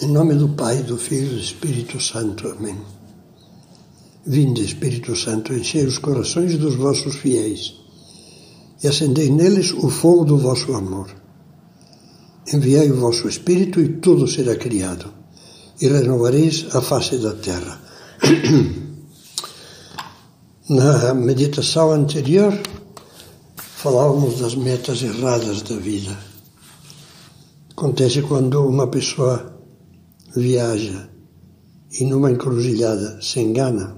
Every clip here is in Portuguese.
Em nome do Pai, do Filho e do Espírito Santo. Amém. Vinde, Espírito Santo, enchei os corações dos vossos fiéis e acendei neles o fogo do vosso amor. Enviai o vosso Espírito e tudo será criado, e renovareis a face da terra. Na meditação anterior, falávamos das metas erradas da vida. Acontece quando uma pessoa viaja e numa encruzilhada se engana,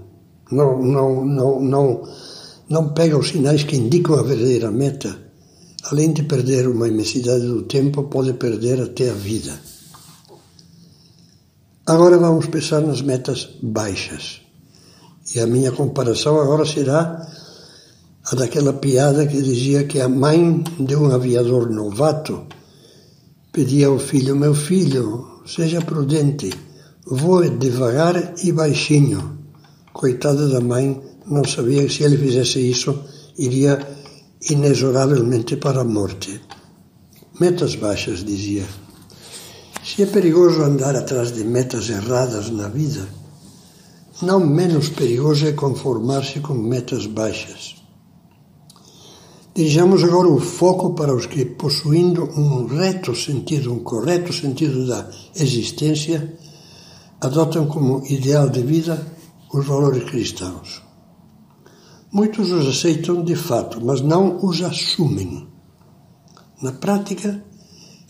não, não, não, não, não pega os sinais que indicam a verdadeira meta, além de perder uma imensidade do tempo, pode perder até a vida. Agora vamos pensar nas metas baixas. E a minha comparação agora será a daquela piada que dizia que a mãe de um aviador novato pedia ao filho: Meu filho, seja prudente, voe devagar e baixinho. Coitada da mãe, não sabia que se ele fizesse isso, iria inexoravelmente para a morte. Metas baixas, dizia. Se é perigoso andar atrás de metas erradas na vida, não menos perigoso é conformar-se com metas baixas. Dirijamos agora o foco para os que, possuindo um reto sentido, um correto sentido da existência, adotam como ideal de vida os valores cristãos. Muitos os aceitam de fato, mas não os assumem. Na prática,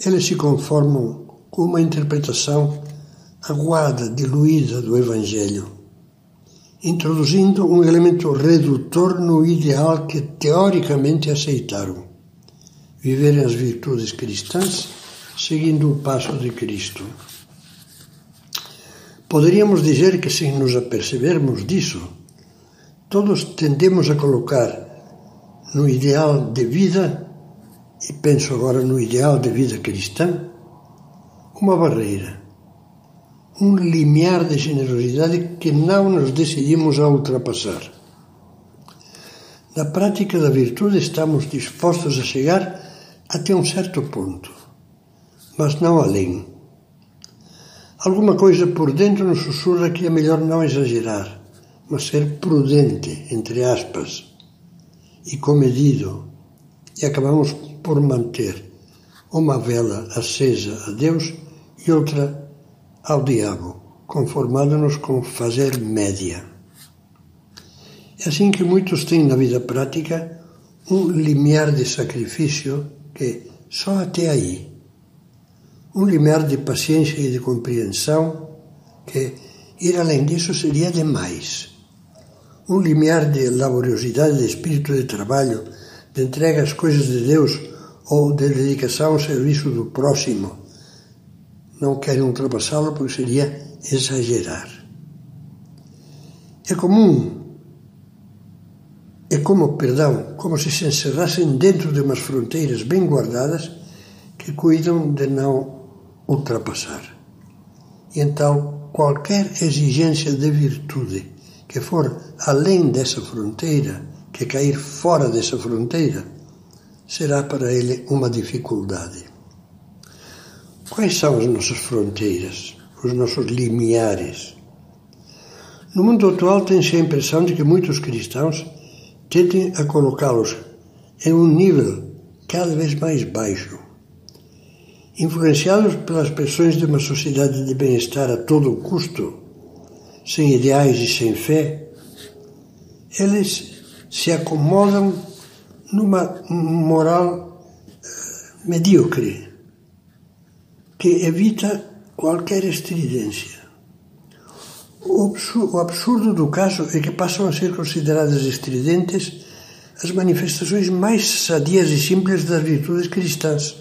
eles se conformam com uma interpretação aguada, diluída do Evangelho introduzindo um elemento redutor no ideal que teoricamente aceitaram: viverem as virtudes cristãs seguindo o passo de Cristo. Poderíamos dizer que, sem nos apercebermos disso, todos tendemos a colocar no ideal de vida, e penso agora no ideal de vida cristã, uma barreira um limiar de generosidade que não nos decidimos a ultrapassar. Na prática da virtude estamos dispostos a chegar até um certo ponto, mas não além. Alguma coisa por dentro nos sussurra que é melhor não exagerar, mas ser prudente, entre aspas, e comedido, e acabamos por manter uma vela acesa a Deus e outra ao diabo, conformando-nos com fazer média. É assim que muitos têm na vida prática um limiar de sacrifício que só até aí. Um limiar de paciência e de compreensão que ir além disso seria demais. Um limiar de laboriosidade, de espírito de trabalho, de entrega às coisas de Deus ou de dedicação ao serviço do próximo, não querem ultrapassá-lo porque seria exagerar. É comum, é como, perdão, como se se encerrassem dentro de umas fronteiras bem guardadas que cuidam de não ultrapassar. E então, qualquer exigência de virtude que for além dessa fronteira, que cair fora dessa fronteira, será para ele uma dificuldade. Quais são as nossas fronteiras, os nossos limiares? No mundo atual tem-se a impressão de que muitos cristãos tentem a colocá-los em um nível cada vez mais baixo. Influenciados pelas pressões de uma sociedade de bem-estar a todo custo, sem ideais e sem fé, eles se acomodam numa moral eh, medíocre que evita qualquer estridência. O absurdo do caso é que passam a ser consideradas estridentes as manifestações mais sadias e simples das virtudes cristãs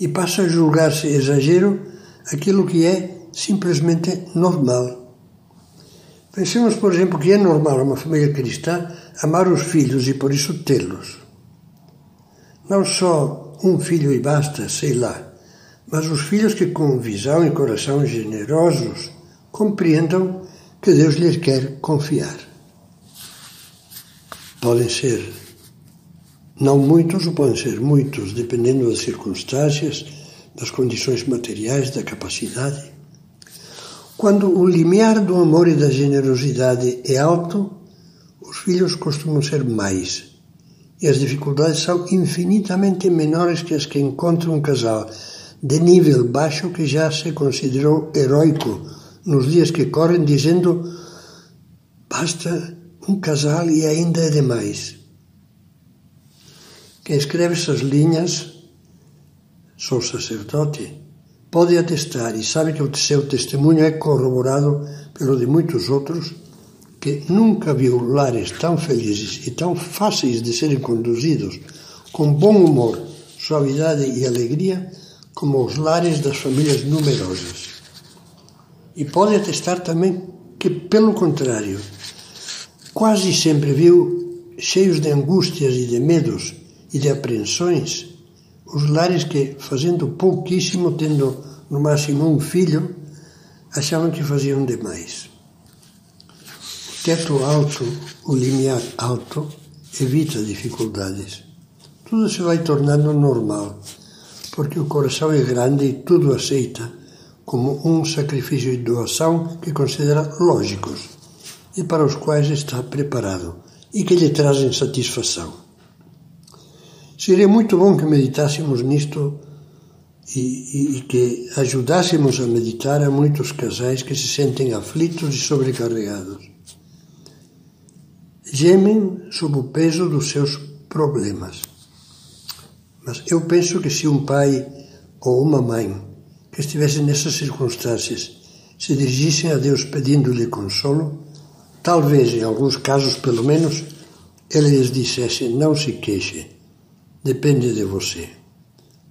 e passa a julgar-se exagero aquilo que é simplesmente normal. Pensemos, por exemplo, que é normal uma família cristã amar os filhos e por isso tê-los. Não só um filho e basta, sei lá, mas os filhos que com visão e coração generosos compreendam que Deus lhes quer confiar. Podem ser não muitos ou podem ser muitos, dependendo das circunstâncias, das condições materiais, da capacidade. Quando o limiar do amor e da generosidade é alto, os filhos costumam ser mais. E as dificuldades são infinitamente menores que as que encontra um casal de nível baixo que já se considerou heróico nos dias que correm, dizendo: basta um casal e ainda é demais. Quem escreve essas linhas, sou sacerdote, pode atestar e sabe que o seu testemunho é corroborado pelo de muitos outros que nunca viu lares tão felizes e tão fáceis de serem conduzidos com bom humor, suavidade e alegria como os lares das famílias numerosas. E pode atestar também que, pelo contrário, quase sempre viu, cheios de angústias e de medos e de apreensões, os lares que, fazendo pouquíssimo, tendo no máximo um filho, achavam que faziam demais. O teto alto, o limiar alto, evita dificuldades. Tudo se vai tornando normal, porque o coração é grande e tudo aceita como um sacrifício e doação que considera lógicos e para os quais está preparado e que lhe trazem satisfação. Seria muito bom que meditássemos nisto e, e, e, que ajudássemos a meditar a muitos casais que se sentem aflitos e sobrecarregados. Gemem sob o peso dos seus problemas. Mas eu penso que se um pai ou uma mãe que estivessem nessas circunstâncias se dirigissem a Deus pedindo-lhe consolo, talvez, em alguns casos pelo menos, ele lhes dissesse: não se queixe, depende de você.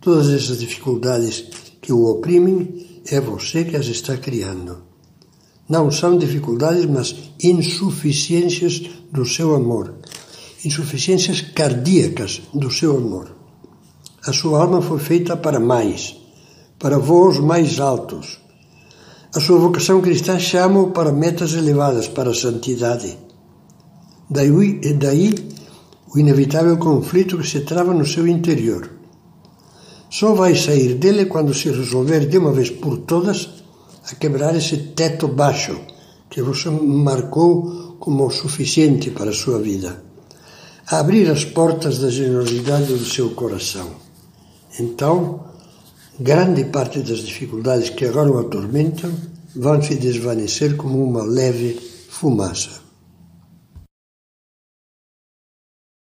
Todas essas dificuldades que o oprimem, é você que as está criando. Não são dificuldades, mas insuficiências do seu amor, insuficiências cardíacas do seu amor. A sua alma foi feita para mais, para voos mais altos. A sua vocação cristã chama-o para metas elevadas, para a santidade. Daí, daí o inevitável conflito que se trava no seu interior. Só vai sair dele quando se resolver de uma vez por todas a quebrar esse teto baixo que você marcou como suficiente para a sua vida. A abrir as portas da generosidade do seu coração. Então, grande parte das dificuldades que agora o atormentam vão se desvanecer como uma leve fumaça.